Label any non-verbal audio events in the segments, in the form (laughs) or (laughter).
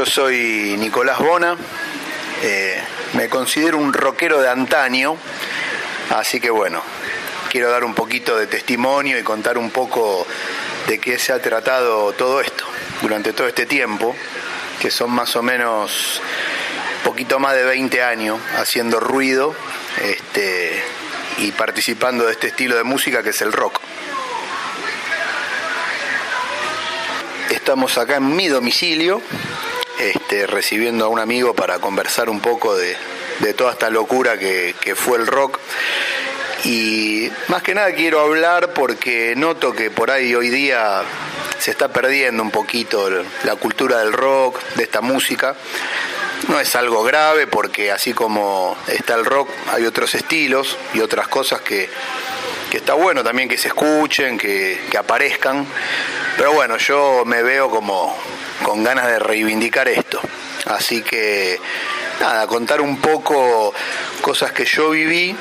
yo soy Nicolás Bona, eh, me considero un rockero de antaño, así que bueno, quiero dar un poquito de testimonio y contar un poco de qué se ha tratado todo esto durante todo este tiempo, que son más o menos poquito más de 20 años haciendo ruido este, y participando de este estilo de música que es el rock. Estamos acá en mi domicilio, este, recibiendo a un amigo para conversar un poco de, toda esta locura que, fue el rock. Y más que nada quiero hablar porque noto que por ahí hoy día se está perdiendo un poquito la cultura del rock, de esta música. No es algo grave porque así como está el rock hay otros estilos y otras cosas que, está bueno también que se escuchen, que, que aparezcan. Pero bueno, yo me veo como con ganas de reivindicar esto. Así que nada, contar un poco cosas que yo viví,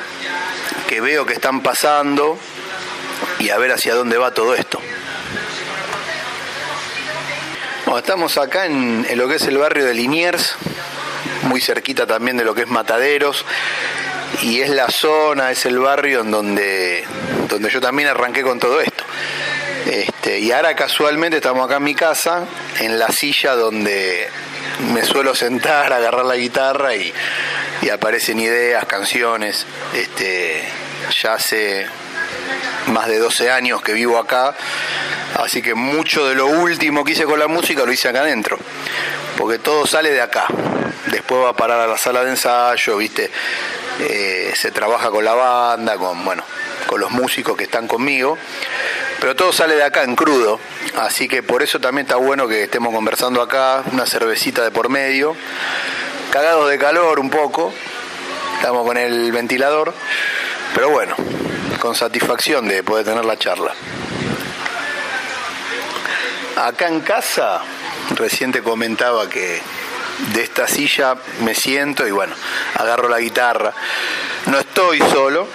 que veo que están pasando y a ver hacia dónde va todo esto. Bueno, estamos acá en, lo que es el barrio de Liniers, muy cerquita también de lo que es Mataderos, y es la zona, es el barrio en donde, donde yo también arranqué con todo esto. Este, y ahora casualmente estamos acá en mi casa, en la silla donde me suelo sentar, agarrar la guitarra y, aparecen ideas, canciones. Este, ya hace más de 12 años que vivo acá, así que mucho de lo último que hice con la música lo hice acá adentro, porque todo sale de acá. Después va a parar a la sala de ensayo, viste, eh, se trabaja con la banda, con bueno, con los músicos que están conmigo pero todo sale de acá en crudo, así que por eso también está bueno que estemos conversando acá, una cervecita de por medio, cagados de calor un poco, estamos con el ventilador, pero bueno, con satisfacción de poder tener la charla. Acá en casa, recién te comentaba que de esta silla me siento y bueno, agarro la guitarra. No estoy solo,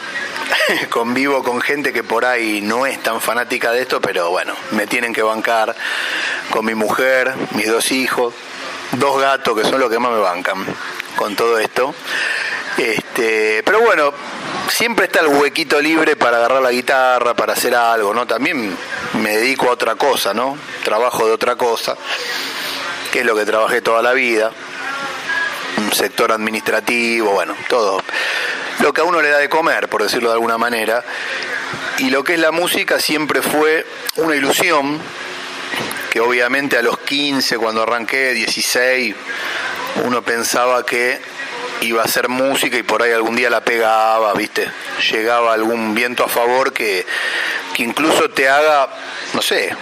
(laughs) convivo con gente que por ahí no es tan fanática de esto, pero bueno, me tienen que bancar con mi mujer, mis dos hijos, dos gatos que son los que más me bancan con todo esto. Este, pero bueno, siempre está el huequito libre para agarrar la guitarra, para hacer algo, ¿no? También me dedico a otra cosa, ¿no? Trabajo de otra cosa, que es lo que trabajé toda la vida. Un sector administrativo, bueno, todo lo que a uno le da de comer, por decirlo de alguna manera. Y lo que es la música siempre fue una ilusión, que obviamente a los 15, cuando arranqué, 16, uno pensaba que iba a hacer música y por ahí algún día la pegaba, ¿viste? Llegaba algún viento a favor que, que incluso te haga, no sé,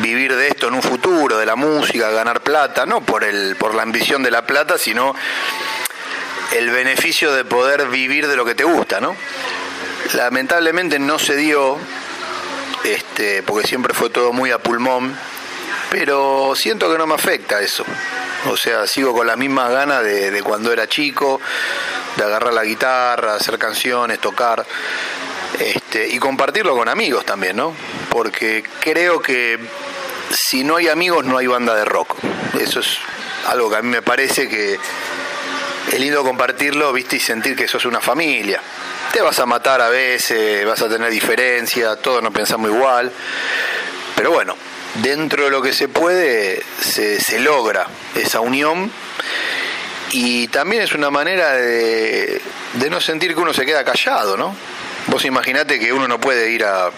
vivir de esto en un futuro, de la música, ganar plata, no por el por la ambición de la plata, sino el beneficio de poder vivir de lo que te gusta, ¿no? Lamentablemente no se dio, este, porque siempre fue todo muy a pulmón, pero siento que no me afecta eso. O sea, sigo con las mismas ganas de, cuando era chico, de agarrar la guitarra, hacer canciones, tocar, este, y compartirlo con amigos también, ¿no? Porque creo que si no hay amigos no hay banda de rock. Eso es algo que a mí me parece que es lindo compartirlo, viste, y sentir que sos una familia. Te vas a matar a veces, vas a tener diferencias, todos no pensamos igual, pero bueno, dentro de lo que se puede se, logra esa unión y también es una manera de, de no sentir que uno se queda callado, ¿no? Vos imaginate que uno no puede ir a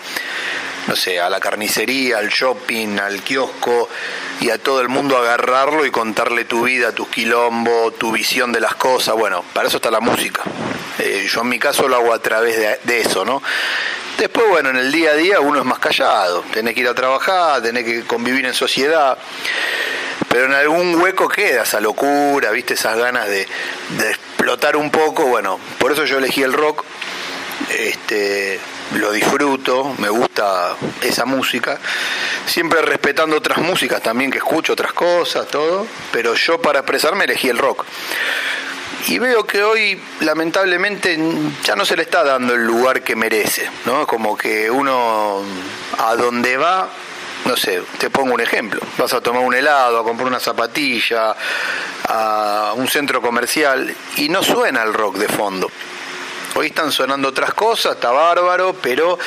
no sé, a la carnicería, al shopping, al kiosco y a todo el mundo agarrarlo y contarle tu vida, tus quilombos, tu visión de las cosas. Bueno, para eso está la música. Eh, yo en mi caso lo hago a través de, eso, ¿no? Después, bueno, en el día a día uno es más callado, tenés que ir a trabajar, tenés que convivir en sociedad, pero en algún hueco queda esa locura, viste, esas ganas de explotar un poco, bueno, por eso yo elegí el rock, este, lo disfruto, me gusta esa música, siempre respetando otras músicas también que escucho, otras cosas, todo, pero yo para expresarme elegí el rock. Y veo que hoy lamentablemente ya no se le está dando el lugar que merece, ¿no? Como que uno a donde va no sé, te pongo un ejemplo. Vas a tomar un helado, a comprar una zapatilla, a un centro comercial y no suena el rock de fondo. Hoy están sonando otras cosas, está bárbaro, pero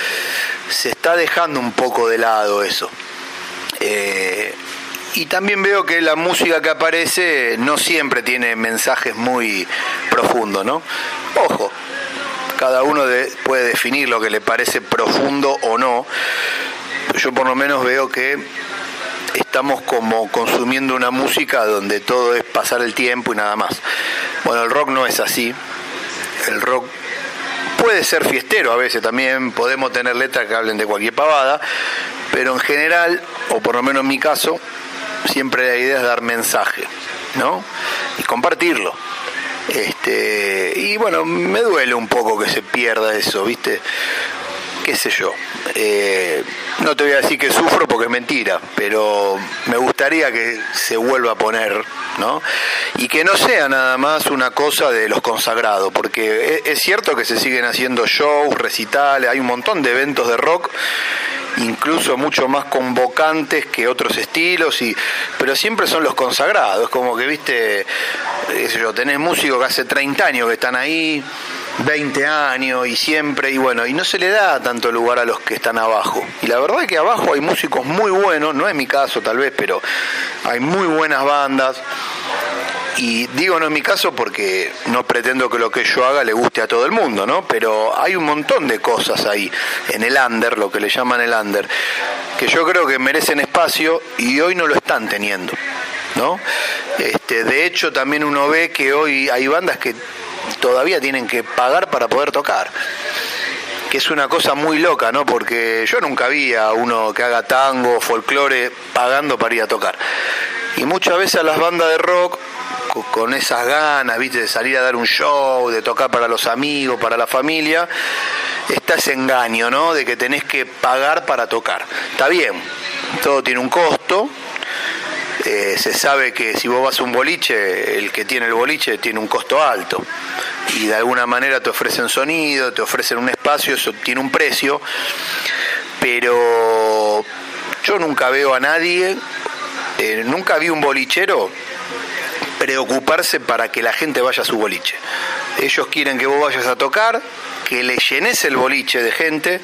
se está dejando un poco de lado eso. Eh, y también veo que la música que aparece no siempre tiene mensajes muy profundos, ¿no? Ojo, cada uno puede definir lo que le parece profundo o no. Yo por lo menos veo que estamos como consumiendo una música donde todo es pasar el tiempo y nada más. Bueno, el rock no es así. El rock puede ser fiestero a veces también, podemos tener letras que hablen de cualquier pavada, pero en general, o por lo menos en mi caso, siempre la idea es dar mensaje, ¿no? Y compartirlo. Este, y bueno, me duele un poco que se pierda eso, ¿viste? Qué sé yo. Eh, no te voy a decir que sufro porque es mentira, pero me gustaría que se vuelva a poner, ¿no? Y que no sea nada más una cosa de los consagrados, porque es, cierto que se siguen haciendo shows, recitales, hay un montón de eventos de rock incluso mucho más convocantes que otros estilos, y, pero siempre son los consagrados, como que, viste, yo, tenés músicos que hace 30 años que están ahí, 20 años y siempre, y bueno, y no se le da tanto lugar a los que están abajo. Y la verdad es que abajo hay músicos muy buenos, no es mi caso tal vez, pero hay muy buenas bandas. Y digo no es mi caso porque no pretendo que lo que yo haga le guste a todo el mundo, ¿no? Pero hay un montón de cosas ahí, en el under, lo que le llaman el under, que yo creo que merecen espacio y hoy no lo están teniendo. ¿No? Este, de hecho, también uno ve que hoy hay bandas que todavía tienen que pagar para poder tocar que es una cosa muy loca, ¿no? Porque yo nunca vi a uno que haga tango, folclore, pagando para ir a tocar. Y muchas veces a las bandas de rock, con esas ganas, ¿viste? De salir a dar un show, de tocar para los amigos, para la familia, está ese engaño, ¿no? De que tenés que pagar para tocar. Está bien, todo tiene un costo, eh, se sabe que si vos vas a un boliche, el que tiene el boliche tiene un costo alto y de alguna manera te ofrecen sonido, te ofrecen un espacio, eso tiene un precio, pero yo nunca veo a nadie, eh, nunca vi un bolichero preocuparse para que la gente vaya a su boliche. Ellos quieren que vos vayas a tocar, que le llenes el boliche de gente,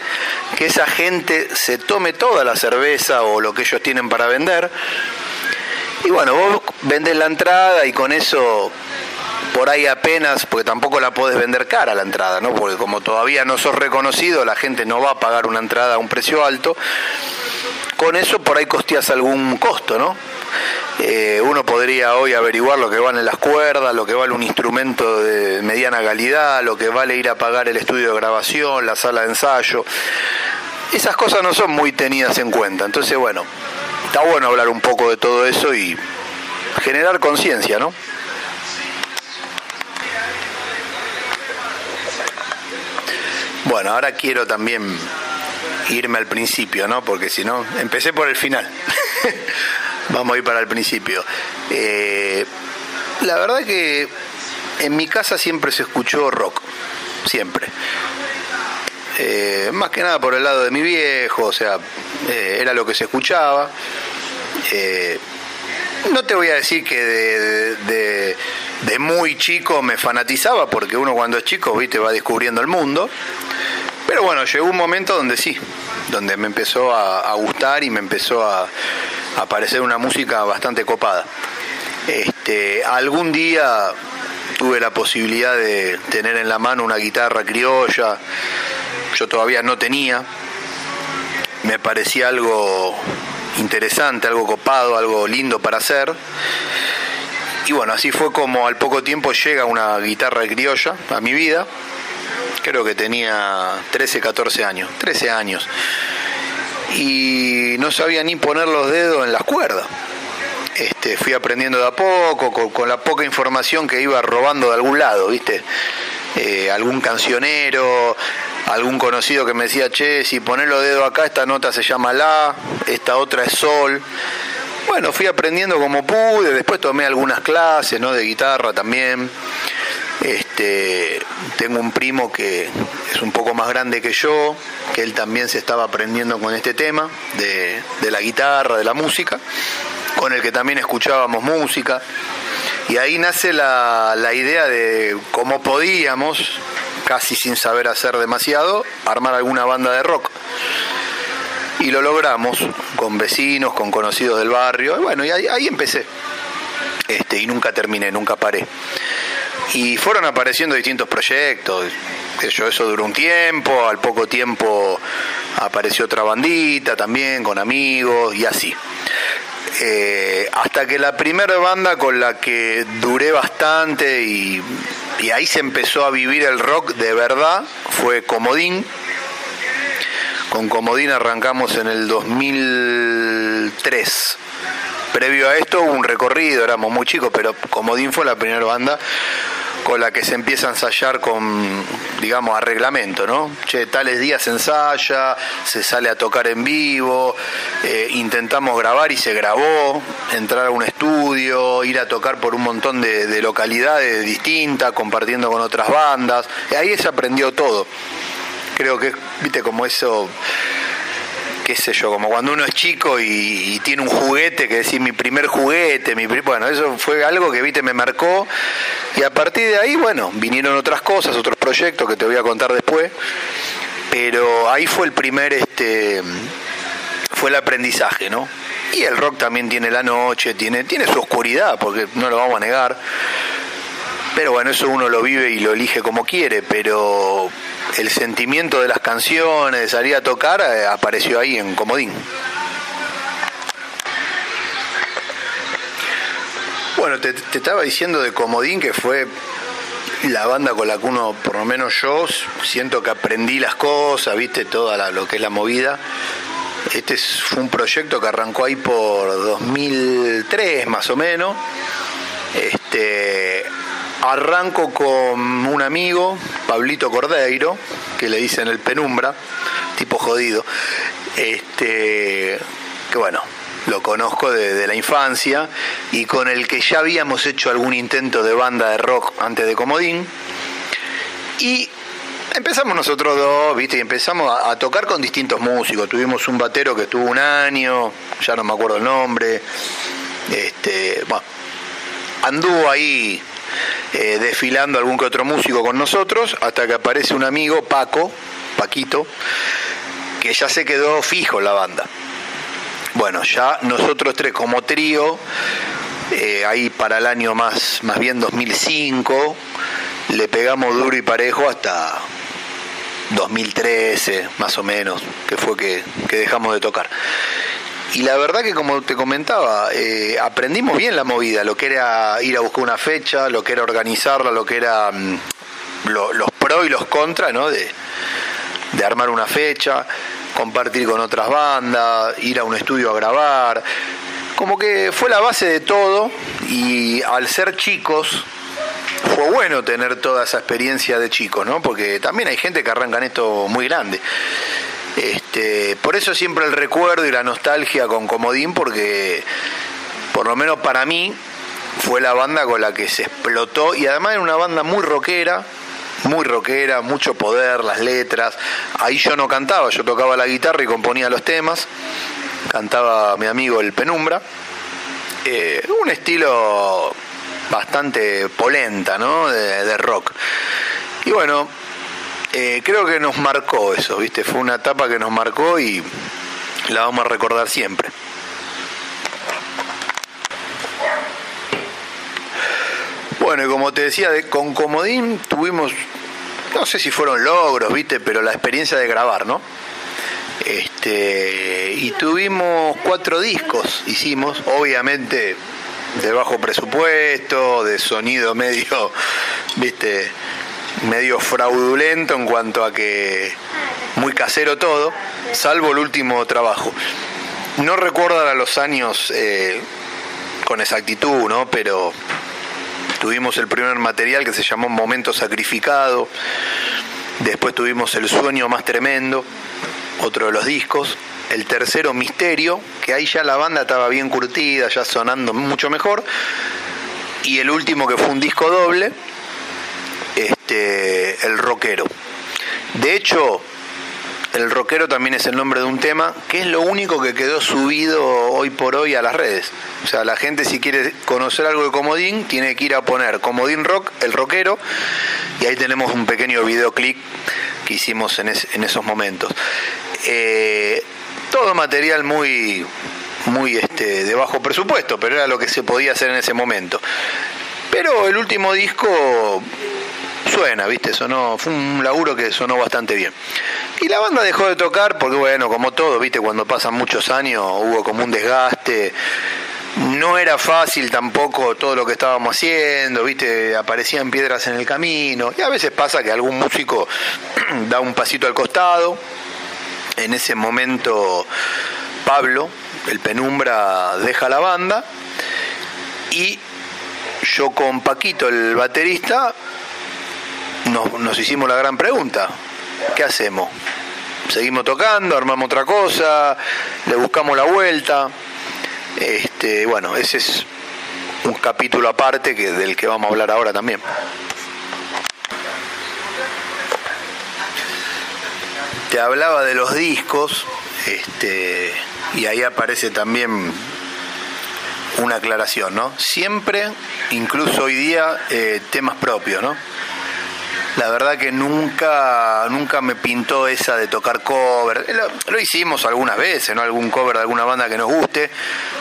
que esa gente se tome toda la cerveza o lo que ellos tienen para vender y bueno, vos vendés la entrada y con eso por ahí apenas, porque tampoco la podés vender cara la entrada, ¿no? Porque como todavía no sos reconocido, la gente no va a pagar una entrada a un precio alto. Con eso por ahí costeas algún costo, ¿no? Eh, uno podría hoy averiguar lo que vale las cuerdas, lo que vale un instrumento de mediana calidad, lo que vale ir a pagar el estudio de grabación, la sala de ensayo. Esas cosas no son muy tenidas en cuenta. Entonces, bueno, está bueno hablar un poco de todo eso y generar conciencia, ¿no? Bueno, ahora quiero también irme al principio, ¿no? Porque si no, empecé por el final. (laughs) Vamos a ir para el principio. Eh, la verdad que en mi casa siempre se escuchó rock, siempre. Eh, más que nada por el lado de mi viejo, o sea, eh, era lo que se escuchaba. No te voy a decir que de, muy chico me fanatizaba, porque uno cuando es chico, viste, va descubriendo el mundo. Pero bueno, llegó un momento donde sí, donde me empezó a, gustar y me empezó a, a parecer una música bastante copada. Este, algún día tuve la posibilidad de tener en la mano una guitarra criolla, yo todavía no tenía, me parecía algo interesante, algo copado, algo lindo para hacer. Y bueno, así fue como al poco tiempo llega una guitarra criolla a mi vida. Creo que tenía 13, 14 años, 13 años. Y no sabía ni poner los dedos en las cuerdas. Este, fui aprendiendo de a poco, con, la poca información que iba robando de algún lado, ¿viste? Eh, algún cancionero, algún conocido que me decía, che, si pones los dedos acá, esta nota se llama La, esta otra es Sol. Bueno, fui aprendiendo como pude, después tomé algunas clases, ¿no? De guitarra también. Este, tengo un primo que es un poco más grande que yo, que él también se estaba aprendiendo con este tema de, la guitarra, de la música, con el que también escuchábamos música. Y ahí nace la, idea de cómo podíamos, casi sin saber hacer demasiado, armar alguna banda de rock y lo logramos con vecinos, con conocidos del barrio. Y bueno, y ahí, empecé. Este, y nunca terminé, nunca paré. Y fueron apareciendo distintos proyectos. Eso, duró un tiempo, al poco tiempo apareció otra bandita también, con amigos y así. Eh, hasta que la primera banda con la que duré bastante y, y ahí se empezó a vivir el rock de verdad fue Comodín con Comodín arrancamos en el 2003. Previo a esto hubo un recorrido, éramos muy chicos, pero Comodín fue la primera banda con la que se empieza a ensayar con, digamos, a reglamento, ¿no? Che, tales días se ensaya, se sale a tocar en vivo, eh, intentamos grabar y se grabó, entrar a un estudio, ir a tocar por un montón de, de localidades distintas, compartiendo con otras bandas. Y ahí se aprendió todo creo que, viste, como eso, qué sé yo, como cuando uno es chico y, tiene un juguete, que decir mi primer juguete, mi bueno, eso fue algo que, viste, me marcó. Y a partir de ahí, bueno, vinieron otras cosas, otros proyectos que te voy a contar después. Pero ahí fue el primer, este, fue el aprendizaje, ¿no? Y el rock también tiene la noche, tiene, tiene su oscuridad, porque no lo vamos a negar. Pero bueno, eso uno lo vive y lo elige como quiere, pero el sentimiento de las canciones, de salir a tocar, eh, apareció ahí en Comodín. Bueno, te, estaba diciendo de Comodín que fue la banda con la que uno, por lo menos yo, siento que aprendí las cosas, viste, toda lo que es la movida. Este fue un proyecto que arrancó ahí por 2003 más o menos. Este, Arranco con un amigo, Pablito Cordeiro, que le dicen el penumbra, tipo jodido. Este, que bueno, lo conozco de, la infancia y con el que ya habíamos hecho algún intento de banda de rock antes de Comodín. Y empezamos nosotros dos, ¿viste? Y empezamos a, a, tocar con distintos músicos. Tuvimos un batero que estuvo un año, ya no me acuerdo el nombre. Este, bueno, anduvo ahí eh, desfilando algún que otro músico con nosotros, hasta que aparece un amigo, Paco, Paquito, que ya se quedó fijo en la banda. Bueno, ya nosotros tres como trío, eh, ahí para el año más, más bien 2005, le pegamos duro y parejo hasta 2013, más o menos, que fue que, que dejamos de tocar. Y la verdad que como te comentaba, eh, aprendimos bien la movida, lo que era ir a buscar una fecha, lo que era organizarla, lo que era mm, los pros y los contras, ¿no? De, de armar una fecha, compartir con otras bandas, ir a un estudio a grabar. Como que fue la base de todo y al ser chicos, fue bueno tener toda esa experiencia de chicos, ¿no? Porque también hay gente que arranca en esto muy grande. Este, por eso siempre el recuerdo y la nostalgia con Comodín, porque por lo menos para mí fue la banda con la que se explotó y además era una banda muy rockera, muy rockera, mucho poder, las letras. Ahí yo no cantaba, yo tocaba la guitarra y componía los temas. Cantaba mi amigo el Penumbra. Eh, un estilo bastante polenta, ¿no? de rock. Y bueno, eh, creo que nos marcó eso, ¿viste? Fue una etapa que nos marcó y la vamos a recordar siempre. Bueno, y como te decía, con Comodín tuvimos, no sé si fueron logros, ¿viste? Pero la experiencia de grabar, ¿no? Este, y tuvimos cuatro discos, hicimos, obviamente de bajo presupuesto, de sonido medio, viste, medio fraudulento en cuanto a que muy casero todo, salvo el último trabajo. No recuerdo a los años eh, con exactitud, ¿no? Pero tuvimos el primer material que se llamó Momento Sacrificado, después tuvimos El Sueño Más Tremendo, otro de los discos, el tercero Misterio, que ahí ya la banda estaba bien curtida, ya sonando mucho mejor, y el último que fue un disco doble, este, el rockero. De hecho, el rockero también es el nombre de un tema que es lo único que quedó subido hoy por hoy a las redes. O sea, la gente si quiere conocer algo de Comodín tiene que ir a poner Comodín Rock, el rockero, y ahí tenemos un pequeño videoclip que hicimos en, esos momentos. Eh, todo material muy, muy este, de bajo presupuesto, pero era lo que se podía hacer en ese momento. Pero el último disco suena, ¿viste? Sonó, fue un laburo que sonó bastante bien. Y la banda dejó de tocar porque, bueno, como todo, ¿viste? Cuando pasan muchos años hubo como un desgaste. No era fácil tampoco todo lo que estábamos haciendo, ¿viste? Aparecían piedras en el camino. Y a veces pasa que algún músico (clears throat) da un pasito al costado. En ese momento, Pablo, el penumbra, deja la banda. Y yo con Paquito, el baterista, nos, hicimos la gran pregunta, ¿qué hacemos? ¿Seguimos tocando, armamos otra cosa, le buscamos la vuelta? Este, bueno, ese es un capítulo aparte que, del que vamos a hablar ahora también. Te hablaba de los discos, este, y ahí aparece también una aclaración, ¿no? Siempre, incluso hoy día, eh, temas propios, ¿no? La verdad que nunca, nunca me pintó esa de tocar cover. Lo, hicimos algunas veces, ¿no? Algún cover de alguna banda que nos guste,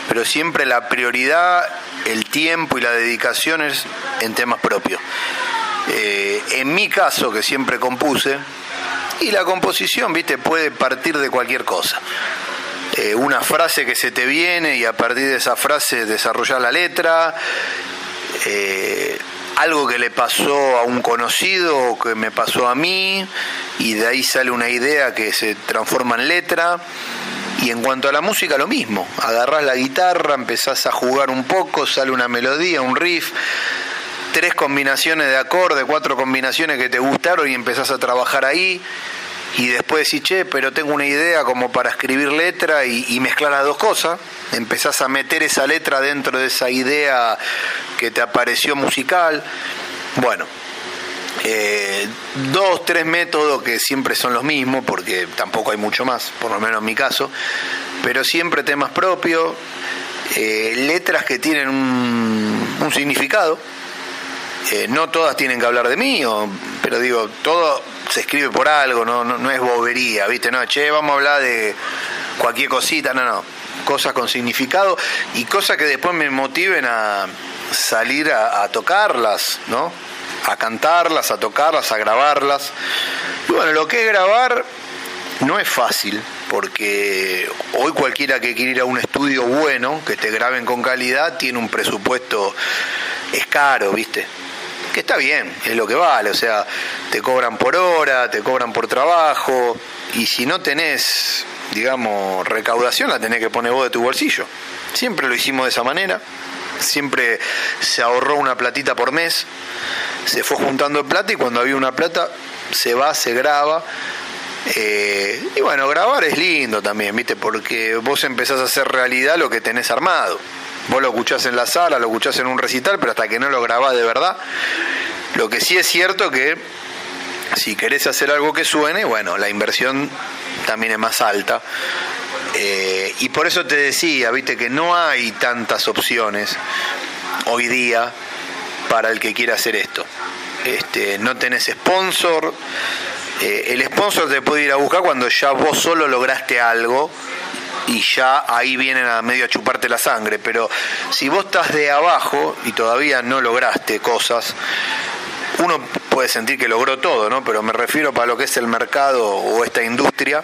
pero siempre la prioridad, el tiempo y la dedicación es en temas propios. Eh, en mi caso, que siempre compuse, y la composición, viste, puede partir de cualquier cosa. Eh, una frase que se te viene y a partir de esa frase desarrollar la letra. Eh, algo que le pasó a un conocido o que me pasó a mí y de ahí sale una idea que se transforma en letra. Y en cuanto a la música, lo mismo. Agarrás la guitarra, empezás a jugar un poco, sale una melodía, un riff, tres combinaciones de acorde, cuatro combinaciones que te gustaron y empezás a trabajar ahí. Y después decís, che, pero tengo una idea como para escribir letra y, mezclar las dos cosas empezás a meter esa letra dentro de esa idea que te apareció musical. Bueno, eh, dos, tres métodos que siempre son los mismos, porque tampoco hay mucho más, por lo menos en mi caso, pero siempre temas propios, eh, letras que tienen un, significado. Eh, no todas tienen que hablar de mí, pero digo, todo se escribe por algo, no, no, no es bobería, ¿viste? No, che, vamos a hablar de cualquier cosita, no, no cosas con significado y cosas que después me motiven a salir a, tocarlas, ¿no? A cantarlas, a tocarlas, a grabarlas. Y bueno, lo que es grabar no es fácil, porque hoy cualquiera que quiera ir a un estudio bueno, que te graben con calidad, tiene un presupuesto, es caro, ¿viste? Que está bien, es lo que vale, o sea, te cobran por hora, te cobran por trabajo, y si no tenés digamos, recaudación la tenés que poner vos de tu bolsillo. Siempre lo hicimos de esa manera, siempre se ahorró una platita por mes, se fue juntando plata y cuando había una plata se va, se graba. Eh, y bueno, grabar es lindo también, ¿viste? Porque vos empezás a hacer realidad lo que tenés armado. Vos lo escuchás en la sala, lo escuchás en un recital, pero hasta que no lo grabás de verdad. Lo que sí es cierto que si querés hacer algo que suene, bueno, la inversión también es más alta. Eh, y por eso te decía, viste, que no hay tantas opciones hoy día para el que quiera hacer esto. Este, no tenés sponsor. Eh, el sponsor te puede ir a buscar cuando ya vos solo lograste algo y ya ahí vienen a medio a chuparte la sangre. Pero si vos estás de abajo y todavía no lograste cosas, uno puede sentir que logró todo, ¿no? Pero me refiero para lo que es el mercado o esta industria,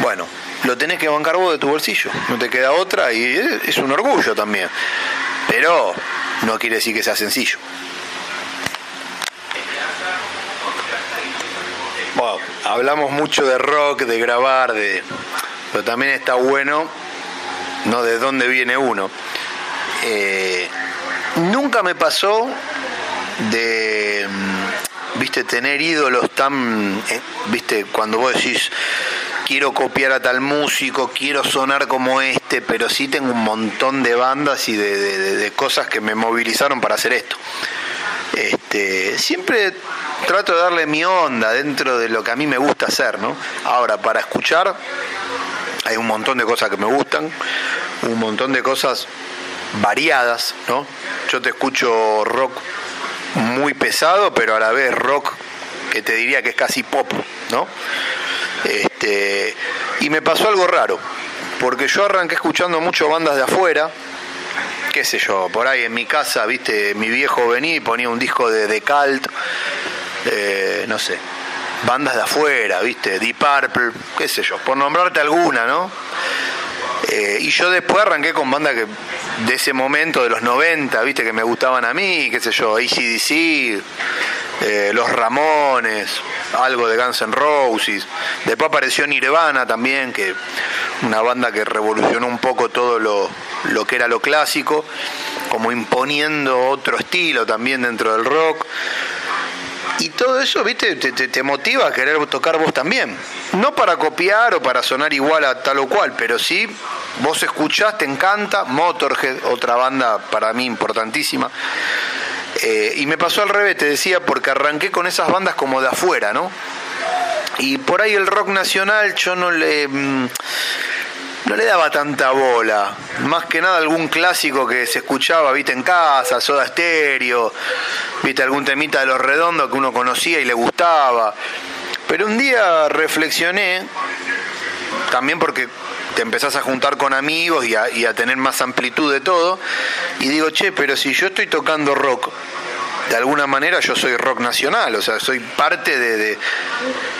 bueno, lo tenés que bancar vos de tu bolsillo, no te queda otra y es un orgullo también. Pero no quiere decir que sea sencillo. Hablamos mucho de rock, de grabar, de pero también está bueno, ¿no? De dónde viene uno. Eh, nunca me pasó de, mm, viste, tener ídolos tan, eh, viste, cuando vos decís, quiero copiar a tal músico, quiero sonar como este, pero sí tengo un montón de bandas y de, cosas que me movilizaron para hacer esto. Este, siempre trato de darle mi onda dentro de lo que a mí me gusta hacer, ¿no? Ahora, para escuchar, hay un montón de cosas que me gustan, un montón de cosas variadas, ¿no? Yo te escucho rock muy pesado, pero a la vez rock que te diría que es casi pop, ¿no? Este, y me pasó algo raro, porque yo arranqué escuchando mucho bandas de afuera, qué sé yo, por ahí en mi casa, viste, mi viejo venía y ponía un disco de, de Cult, eh, no sé, bandas de afuera, viste, Deep Purple, qué sé yo, por nombrarte alguna, ¿no? Eh, y yo después arranqué con bandas que de ese momento, de los 90, viste, que me gustaban a mí, qué sé yo, ACDC, eh, Los Ramones, algo de Guns N' Roses. Después apareció Nirvana también, que una banda que revolucionó un poco todo lo, lo que era lo clásico, como imponiendo otro estilo también dentro del rock. Y todo eso, viste, te, te, motiva a querer tocar vos también. No para copiar o para sonar igual a tal o cual, pero sí, vos escuchás, te encanta. Motorhead, otra banda para mí importantísima. Eh, y me pasó al revés, te decía, porque arranqué con esas bandas como de afuera, ¿no? Y por ahí el rock nacional yo no le... Le daba tanta bola. Más que nada algún clásico que se escuchaba, viste, en casa, Soda Stereo, viste, algún temita de los redondos que uno conocía y le gustaba. Pero un día reflexioné, también porque te empezás a juntar con amigos y a, y a tener más amplitud de todo, y digo, che, pero si yo estoy tocando rock, de alguna manera yo soy rock nacional, o sea, soy parte de...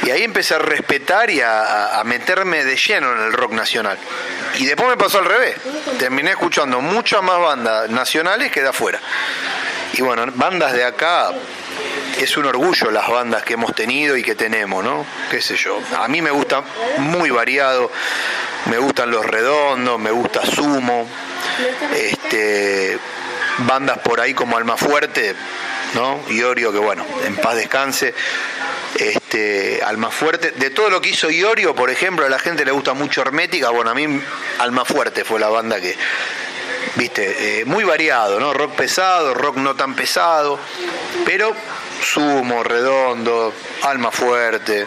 Y ahí empecé a respetar y a, a, meterme de lleno en el rock nacional. Y después me pasó al revés. Terminé escuchando muchas más bandas nacionales que de afuera. Y bueno, bandas de acá, es un orgullo las bandas que hemos tenido y que tenemos, ¿no? Qué sé yo. A mí me gusta muy variado, me gustan los redondos, me gusta Sumo, este, bandas por ahí como Almafuerte, ¿no? Iorio, que bueno, en paz descanse. Este, Almafuerte, de todo lo que hizo Iorio, por ejemplo, a la gente le gusta mucho Hermética, bueno, a mí Almafuerte fue la banda que, viste, eh, muy variado, ¿no? Rock pesado, rock no tan pesado, pero sumo, redondo, alma fuerte.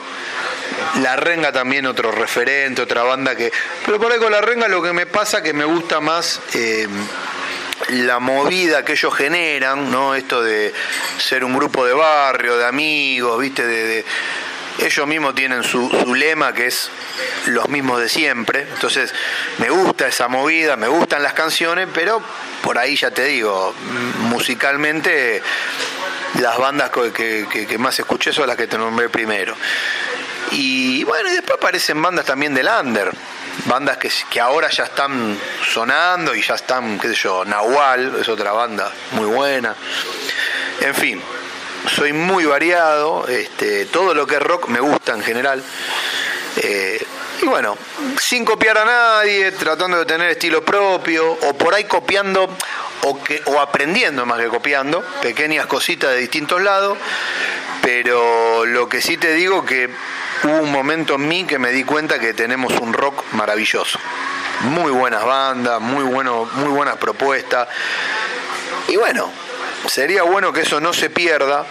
La Renga también otro referente, otra banda que... Pero por con La Renga lo que me pasa que me gusta más eh, la movida que ellos generan, ¿no? Esto de ser un grupo de barrio, de amigos, ¿viste? De, de ellos mismos tienen su, su, lema que es los mismos de siempre. Entonces, me gusta esa movida, me gustan las canciones, pero por ahí ya te digo, musicalmente las bandas que, más escuché son las que te nombré primero. Y bueno, y después aparecen bandas también del under, bandas que, ahora ya están sonando y ya están, qué sé yo, Nahual es otra banda muy buena. En fin, soy muy variado, este, todo lo que es rock me gusta en general. Eh, y bueno, sin copiar a nadie, tratando de tener estilo propio, o por ahí copiando o, que, o aprendiendo más que copiando, pequeñas cositas de distintos lados, pero lo que sí te digo que hubo un momento en mí que me di cuenta que tenemos un rock maravilloso. Muy buenas bandas, muy, bueno, muy buenas propuestas. Y bueno, sería bueno que eso no se pierda.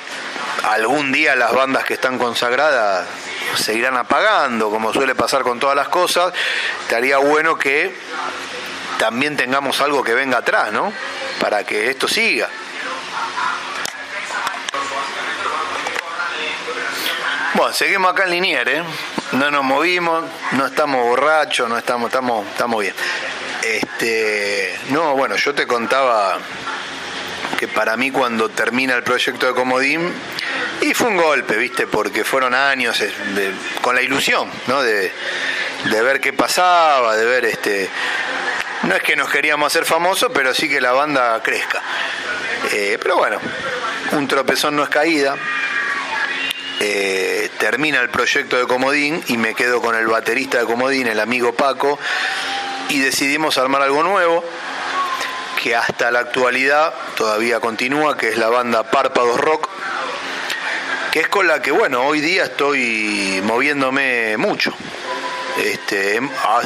Algún día las bandas que están consagradas se irán apagando, como suele pasar con todas las cosas. Estaría bueno que también tengamos algo que venga atrás, ¿no? Para que esto siga. Bueno, seguimos acá en Linier, ¿eh? No nos movimos, no estamos borrachos, no estamos, estamos, estamos bien. Este, no, bueno, yo te contaba que para mí cuando termina el proyecto de Comodín, y fue un golpe, ¿viste? Porque fueron años con la ilusión, ¿no? De, de, ver qué pasaba, de ver este. No es que nos queríamos hacer famosos, pero sí que la banda crezca. Eh, pero bueno, un tropezón no es caída. Eh, termina el proyecto de Comodín y me quedo con el baterista de Comodín, el amigo Paco, y decidimos armar algo nuevo que hasta la actualidad todavía continúa, que es la banda Párpados Rock, que es con la que, bueno, hoy día estoy moviéndome mucho. Este,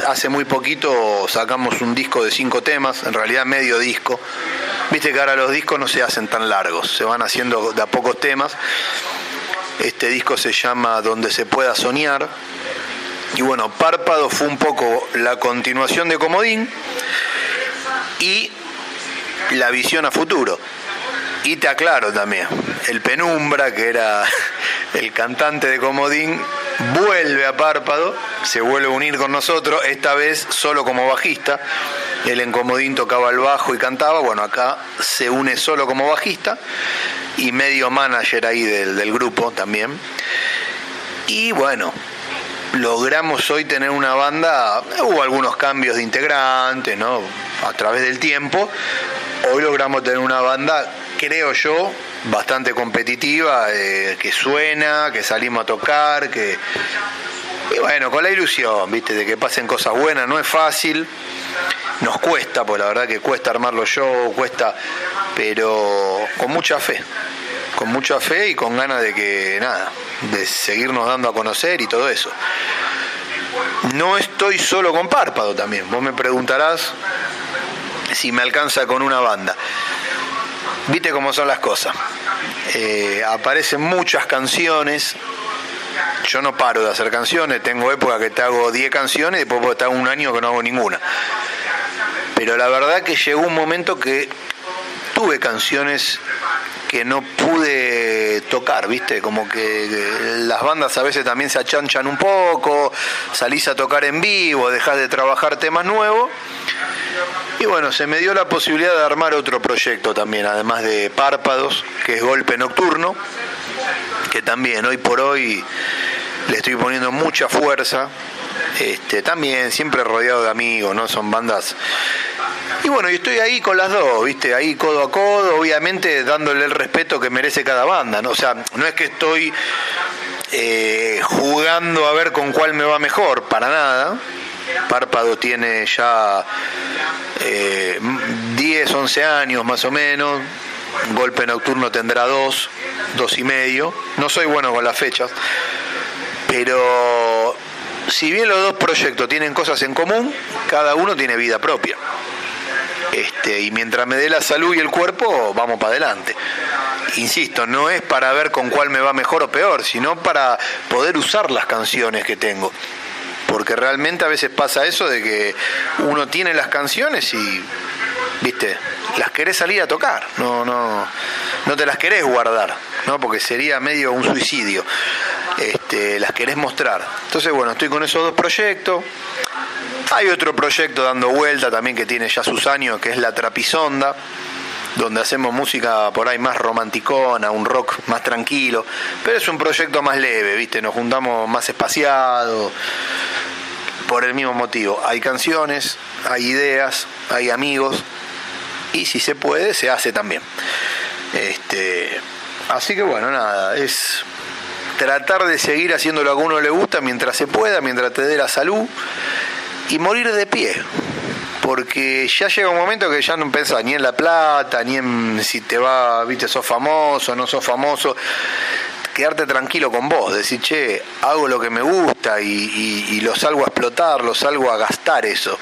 hace muy poquito sacamos un disco de cinco temas, en realidad medio disco, Viste que ahora los discos no se hacen tan largos, se van haciendo de a pocos temas. Este disco se llama Donde se pueda soñar. Y bueno, Párpado fue un poco la continuación de Comodín y la visión a futuro. Y te aclaro también, el Penumbra, que era (laughs) el cantante de Comodín, vuelve a Párpado, se vuelve a unir con nosotros, esta vez solo como bajista. Él en Comodín tocaba el bajo y cantaba, bueno, acá se une solo como bajista y medio manager ahí del, del grupo también. Y bueno, logramos hoy tener una banda, hubo algunos cambios de integrantes, ¿no? A través del tiempo, hoy logramos tener una banda, creo yo, bastante competitiva, eh, que suena, que salimos a tocar, que... Bueno, con la ilusión, viste, de que pasen cosas buenas, no es fácil, nos cuesta, pues la verdad que cuesta armar los shows, cuesta, pero con mucha fe, con mucha fe y con ganas de que, nada, de seguirnos dando a conocer y todo eso. No estoy solo con párpado también, vos me preguntarás si me alcanza con una banda. Viste cómo son las cosas. Eh, aparecen muchas canciones. Yo no paro de hacer canciones. Tengo época que te hago 10 canciones y después te hago un año que no hago ninguna. Pero la verdad que llegó un momento que tuve canciones que no pude tocar, ¿viste? Como que las bandas a veces también se achanchan un poco, salís a tocar en vivo, dejás de trabajar temas nuevos y bueno, se me dio la posibilidad de armar otro proyecto también, además de Párpados, que es Golpe Nocturno, que también hoy por hoy le estoy poniendo mucha fuerza. Este, también siempre rodeado de amigos, ¿no? Son bandas. Y bueno, y estoy ahí con las dos, ¿viste? Ahí codo a codo, obviamente dándole el respeto que merece cada banda, ¿no? O sea, no es que estoy eh, jugando a ver con cuál me va mejor, para nada Párpado tiene ya 10, eh, 11 años más o menos. Golpe Nocturno tendrá dos, dos y medio. No soy bueno con las fechas, pero si bien los dos proyectos tienen cosas en común, cada uno tiene vida propia. Este, y mientras me dé la salud y el cuerpo, vamos para adelante. Insisto, no es para ver con cuál me va mejor o peor, sino para poder usar las canciones que tengo porque realmente a veces pasa eso de que uno tiene las canciones y, viste, las querés salir a tocar, no, no, no te las querés guardar, ¿no? Porque sería medio un suicidio. Este, las querés mostrar. Entonces, bueno, estoy con esos dos proyectos. Hay otro proyecto dando vuelta también que tiene ya sus años, que es La Trapisonda, donde hacemos música por ahí más romanticona, un rock más tranquilo, pero es un proyecto más leve, ¿viste? Nos juntamos más espaciado, por el mismo motivo. Hay canciones, hay ideas, hay amigos y si se puede, se hace también. Este, así que bueno, nada, es tratar de seguir haciendo lo que a uno le gusta mientras se pueda, mientras te dé la salud y morir de pie. Porque ya llega un momento que ya no pensás ni en la plata, ni en si te va, viste, sos famoso, no sos famoso quedarte tranquilo con vos, decir, che, hago lo que me gusta y, lo salgo a explotar, lo salgo a gastar eso.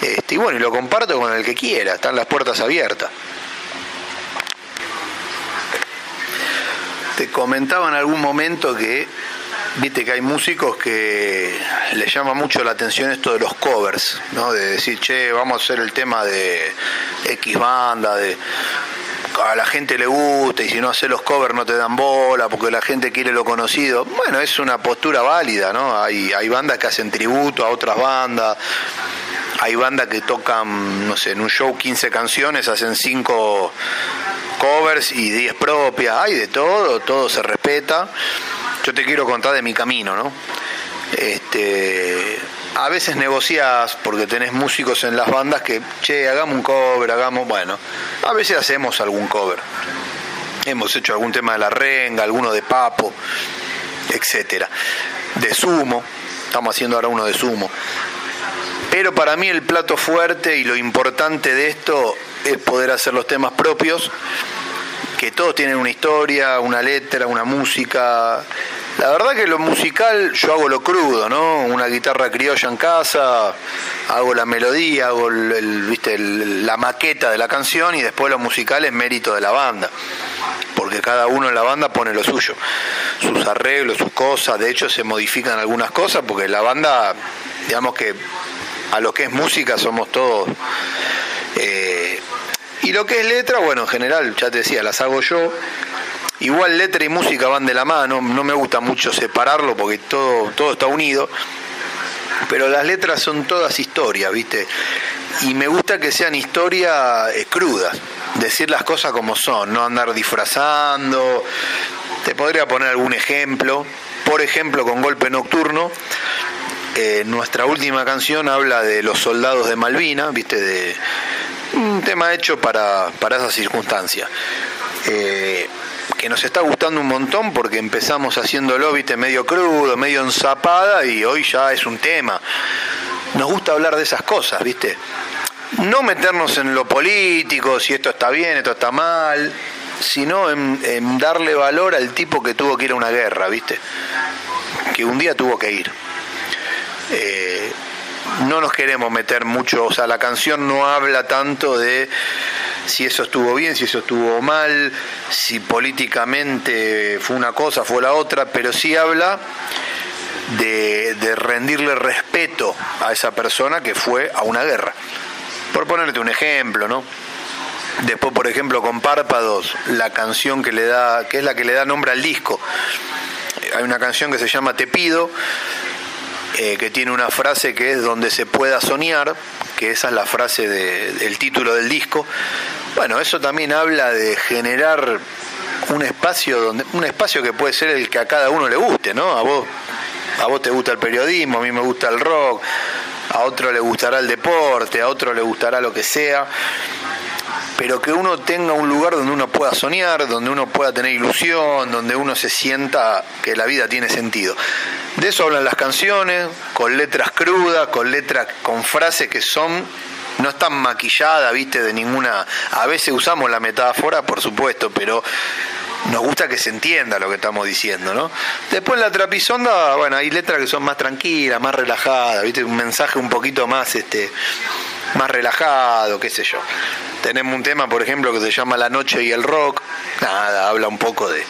Este, y bueno, y lo comparto con el que quiera, están las puertas abiertas. Te comentaba en algún momento que, viste que hay músicos que les llama mucho la atención esto de los covers, ¿no? De decir, che, vamos a hacer el tema de X banda, de a la gente le gusta y si no haces los covers no te dan bola porque la gente quiere lo conocido. Bueno, es una postura válida, ¿no? Hay, hay bandas que hacen tributo a otras bandas, hay bandas que tocan, no sé, en un show 15 canciones, hacen 5 covers y 10 propias, hay de todo, todo se respeta. Yo te quiero contar de mi camino, ¿no? Este, a veces negociás porque tenés músicos en las bandas que, che, hagamos un cover, hagamos, bueno, a veces hacemos algún cover. Hemos hecho algún tema de la renga, alguno de papo, etcétera. De sumo, estamos haciendo ahora uno de sumo. Pero para mí el plato fuerte y lo importante de esto es poder hacer los temas propios, que todos tienen una historia, una letra, una música, La verdad que lo musical yo hago lo crudo, ¿no? Una guitarra criolla en casa, hago la melodía, hago ¿viste? la maqueta de la canción y después lo musical es mérito de la banda, porque cada uno en la banda pone lo suyo, sus arreglos, sus cosas, de hecho se modifican algunas cosas porque la banda, digamos que a lo que es música somos todos... Eh, y lo que es letra, bueno, en general, ya te decía, las hago yo Igual letra y música van de la mano, no me gusta mucho separarlo porque todo, todo está unido, pero las letras son todas historias, ¿viste? Y me gusta que sean historias eh, crudas, decir las cosas como son, no andar disfrazando. Te podría poner algún ejemplo, por ejemplo con Golpe Nocturno, nuestra última canción habla de los soldados de Malvina, ¿viste? De un tema hecho para, para esa circunstancia. Eh, que nos está gustando un montón porque empezamos haciéndolo, viste, medio crudo, medio ensapada y hoy ya es un tema. Nos gusta hablar de esas cosas, viste. No meternos en lo político, si esto está bien, esto está mal, sino en, darle valor al tipo que tuvo que ir a una guerra, viste. Que un día tuvo que ir. Eh, no nos queremos meter mucho, o sea, la canción no habla tanto de si eso estuvo bien, si eso estuvo mal, si políticamente fue una cosa, fue la otra, pero sí habla de, rendirle respeto a esa persona que fue a una guerra. Por ponerte un ejemplo, ¿no? Después, por ejemplo, con Párpados, la canción que le da, que es la que le da nombre al disco. Hay una canción que se llama Te pido, eh, que tiene una frase que es donde se pueda soñar, que esa es la frase del título del disco. Bueno, eso también habla de generar un espacio donde un espacio que puede ser el que a cada uno le guste, ¿no? A vos a vos te gusta el periodismo, a mí me gusta el rock, a otro le gustará el deporte, a otro le gustará lo que sea, pero que uno tenga un lugar donde uno pueda soñar, donde uno pueda tener ilusión, donde uno se sienta que la vida tiene sentido. De eso hablan las canciones, con letras crudas, con letras, con frases que son no están maquilladas, viste, de ninguna. A veces usamos la metáfora, por supuesto, pero nos gusta que se entienda lo que estamos diciendo, ¿no? Después la trapisonda, bueno, hay letras que son más tranquilas, más relajadas, ¿viste? Un mensaje un poquito más, este, más relajado, qué sé yo. Tenemos un tema, por ejemplo, que se llama La Noche y el Rock. Nada, habla un poco de.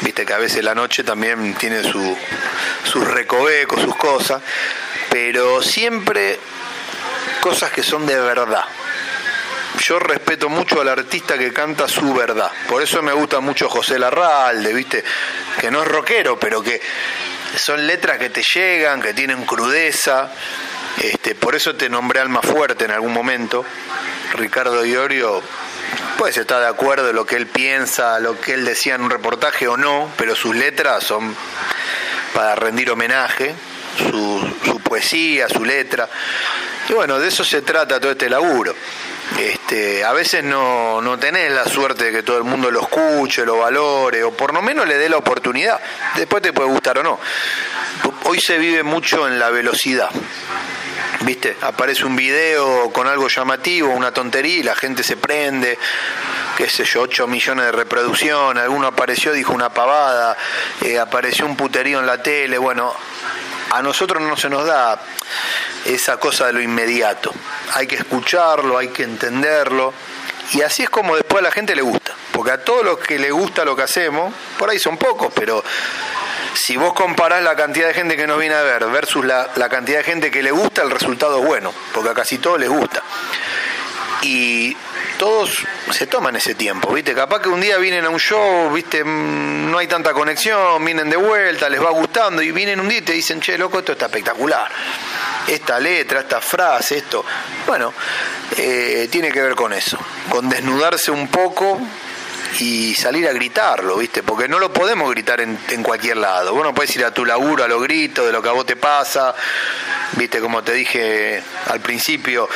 Viste que a veces la noche también tiene su, sus recovecos, sus cosas, pero siempre cosas que son de verdad yo respeto mucho al artista que canta su verdad. Por eso me gusta mucho José Larralde, ¿viste? Que no es rockero, pero que son letras que te llegan, que tienen crudeza. Este, por eso te nombré Alma Fuerte en algún momento. Ricardo Iorio, pues está de acuerdo en lo que él piensa, lo que él decía en un reportaje o no, pero sus letras son para rendir homenaje, su, su poesía, su letra. Y bueno, de eso se trata todo este laburo. Este, a veces no, no tenés la suerte de que todo el mundo lo escuche, lo valore, o por lo menos le dé la oportunidad. Después te puede gustar o no. Hoy se vive mucho en la velocidad. ¿Viste? Aparece un video con algo llamativo, una tontería, y la gente se prende, qué sé yo, 8 millones de reproducciones, alguno apareció, dijo una pavada, eh, apareció un puterío en la tele, bueno, a nosotros no se nos da esa cosa de lo inmediato. Hay que escucharlo, hay que entenderlo. Y así es como después a la gente le gusta. Porque a todos los que le gusta lo que hacemos, por ahí son pocos, pero si vos comparás la cantidad de gente que nos viene a ver versus la, cantidad de gente que le gusta, el resultado es bueno, porque a casi todos les gusta. Y todos se toman ese tiempo, ¿viste? Capaz que un día vienen a un show, ¿viste? Mm, no hay tanta conexión, vienen de vuelta, les va gustando y vienen un día y te dicen, che, loco, esto está espectacular. Esta letra, esta frase, esto. Bueno, eh, tiene que ver con eso, con desnudarse un poco y salir a gritarlo, ¿viste? Porque no lo podemos gritar en, cualquier lado. Vos no puedes ir a tu laburo a los gritos de lo que a vos te pasa, ¿viste? Como te dije al principio,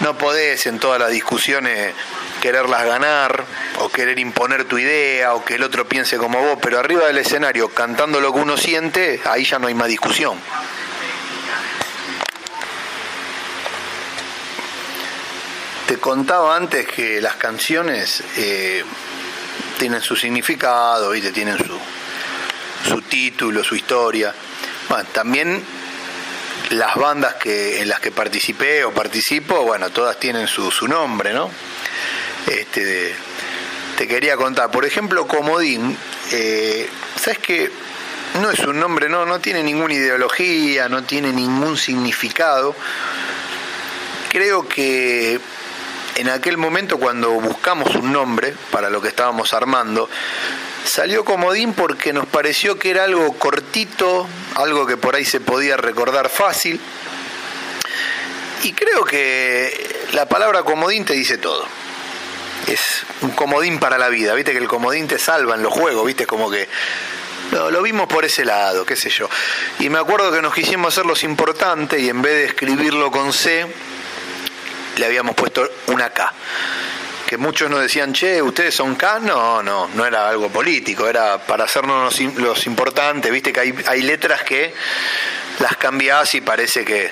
no podés en todas las discusiones quererlas ganar o querer imponer tu idea o que el otro piense como vos, pero arriba del escenario, cantando lo que uno siente, ahí ya no hay más discusión. Te contaba antes que las canciones eh, tienen su significado, ¿viste? tienen su título, su historia. Bueno, también las bandas que, en las que participé o participo, bueno, todas tienen su, su nombre, ¿no? Este, te quería contar, por ejemplo, Comodín, eh, ¿sabes qué? No es un nombre, no, no tiene ninguna ideología, no tiene ningún significado. Creo que en aquel momento cuando buscamos un nombre para lo que estábamos armando, salió comodín porque nos pareció que era algo cortito, algo que por ahí se podía recordar fácil. Y creo que la palabra comodín te dice todo. Es un comodín para la vida, viste que el comodín te salva en los juegos, viste como que lo, vimos por ese lado, qué sé yo. Y me acuerdo que nos quisimos hacer los importantes y en vez de escribirlo con C, le habíamos puesto una K. Que muchos nos decían, che, ¿ustedes son K? No, no, no era algo político, era para hacernos los, importantes, viste que hay, hay letras que las cambiás y parece que...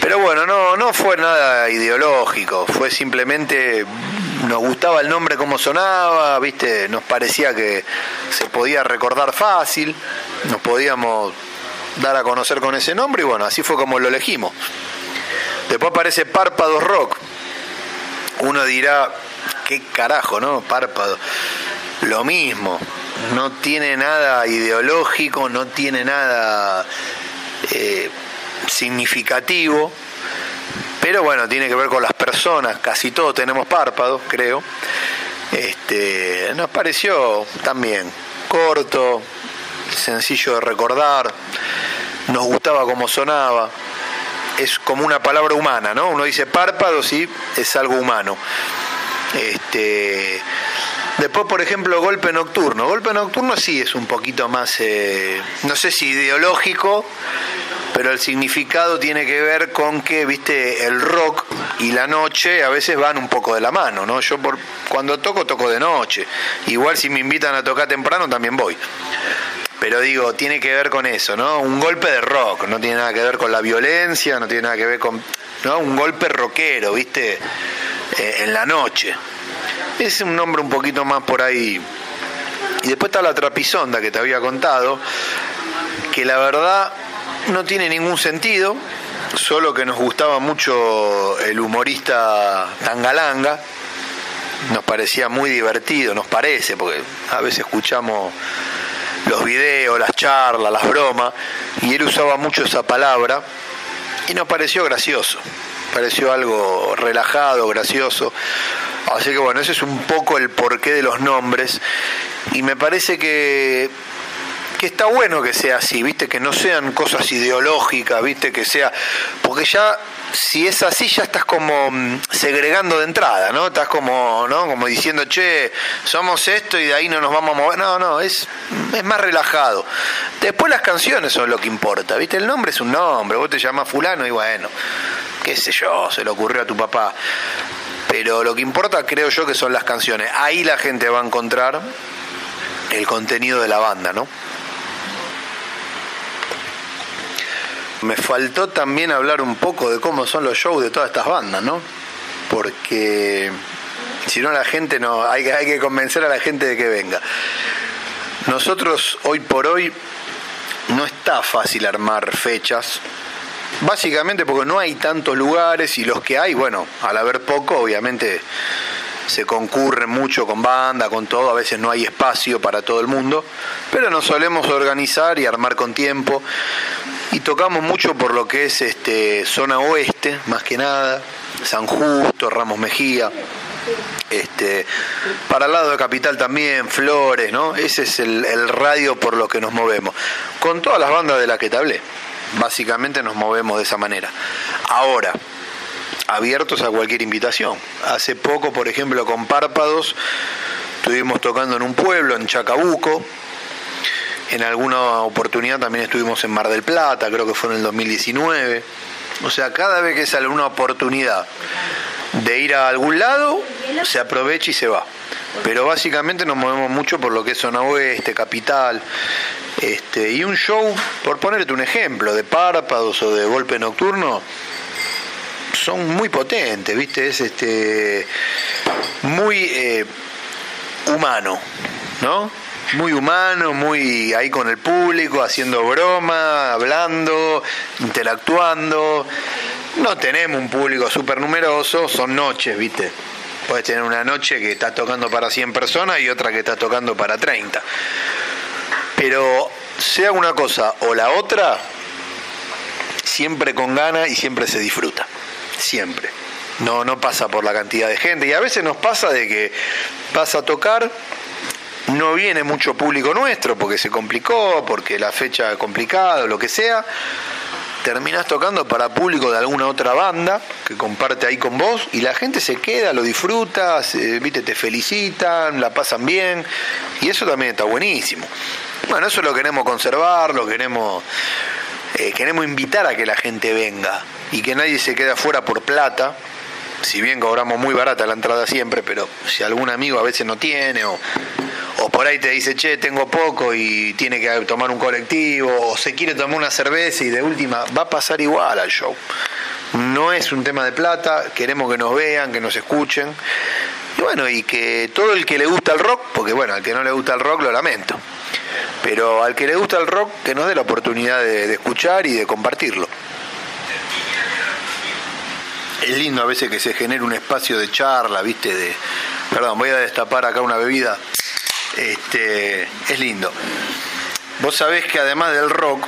Pero bueno, no, no fue nada ideológico, fue simplemente nos gustaba el nombre como sonaba, viste, nos parecía que se podía recordar fácil, nos podíamos dar a conocer con ese nombre y bueno, así fue como lo elegimos. Después aparece Párpados Rock. Uno dirá, qué carajo, ¿no? Párpado. Lo mismo. No tiene nada ideológico, no tiene nada eh, significativo. Pero bueno, tiene que ver con las personas. Casi todos tenemos párpados, creo. Este, nos pareció también corto, sencillo de recordar. Nos gustaba cómo sonaba es como una palabra humana, ¿no? Uno dice párpado, sí, es algo humano. Este, después, por ejemplo, golpe nocturno. Golpe nocturno sí es un poquito más, eh, no sé si ideológico, pero el significado tiene que ver con que, viste, el rock y la noche a veces van un poco de la mano, ¿no? Yo por, cuando toco, toco de noche. Igual si me invitan a tocar temprano, también voy pero digo, tiene que ver con eso, ¿no? Un golpe de rock, no tiene nada que ver con la violencia, no tiene nada que ver con, ¿no? Un golpe rockero, ¿viste? Eh, en la noche. Es un nombre un poquito más por ahí. Y después está la trapisonda que te había contado, que la verdad no tiene ningún sentido, solo que nos gustaba mucho el humorista Tangalanga, nos parecía muy divertido, nos parece, porque a veces escuchamos los videos, las charlas, las bromas, y él usaba mucho esa palabra y nos pareció gracioso, pareció algo relajado, gracioso. Así que bueno, ese es un poco el porqué de los nombres y me parece que que está bueno que sea así, viste, que no sean cosas ideológicas, viste, que sea, porque ya si es así ya estás como mm, segregando de entrada, ¿no? Estás como, ¿no? Como diciendo, che, somos esto y de ahí no nos vamos a mover. No, no, es, es más relajado. Después las canciones son lo que importa, ¿viste? El nombre es un nombre, vos te llamas fulano y bueno, qué sé yo, se le ocurrió a tu papá. Pero lo que importa creo yo que son las canciones. Ahí la gente va a encontrar el contenido de la banda, ¿no? Me faltó también hablar un poco de cómo son los shows de todas estas bandas, ¿no? Porque si no la gente no, hay, hay que convencer a la gente de que venga. Nosotros hoy por hoy no está fácil armar fechas, básicamente porque no hay tantos lugares y los que hay, bueno, al haber poco, obviamente se concurre mucho con banda, con todo, a veces no hay espacio para todo el mundo, pero nos solemos organizar y armar con tiempo. Y tocamos mucho por lo que es este zona oeste, más que nada, San Justo, Ramos Mejía, este, para el lado de Capital también, Flores, ¿no? Ese es el, radio por lo que nos movemos. Con todas las bandas de las que te hablé, básicamente nos movemos de esa manera. Ahora, abiertos a cualquier invitación. Hace poco, por ejemplo, con Párpados, estuvimos tocando en un pueblo, en Chacabuco, en alguna oportunidad también estuvimos en Mar del Plata, creo que fue en el 2019. O sea, cada vez que sale una oportunidad de ir a algún lado, se aprovecha y se va. Pero básicamente nos movemos mucho por lo que es zona oeste, capital. Este, y un show, por ponerte un ejemplo, de párpados o de golpe nocturno, son muy potentes, ¿viste? Es este muy eh, humano, ¿no? muy humano, muy ahí con el público, haciendo broma, hablando, interactuando. No tenemos un público súper numeroso, son noches, ¿viste? Puedes tener una noche que está tocando para 100 personas y otra que está tocando para 30. Pero sea una cosa o la otra, siempre con gana y siempre se disfruta. Siempre. No, no pasa por la cantidad de gente. Y a veces nos pasa de que vas a tocar, no viene mucho público nuestro porque se complicó, porque la fecha complicada, lo que sea terminás tocando para público de alguna otra banda que comparte ahí con vos y la gente se queda, lo disfruta, viste, te felicitan, la pasan bien y eso también está buenísimo. Bueno, eso lo queremos conservar, lo queremos, eh, queremos invitar a que la gente venga y que nadie se quede afuera por plata, si bien cobramos muy barata la entrada siempre, pero si algún amigo a veces no tiene o o por ahí te dice, che, tengo poco y tiene que tomar un colectivo, o se quiere tomar una cerveza y de última va a pasar igual al show. No es un tema de plata, queremos que nos vean, que nos escuchen. Y bueno, y que todo el que le gusta el rock, porque bueno, al que no le gusta el rock lo lamento, pero al que le gusta el rock, que nos dé la oportunidad de, escuchar y de compartirlo. Es lindo a veces que se genere un espacio de charla, viste, de... Perdón, voy a destapar acá una bebida este, es lindo. Vos sabés que además del rock,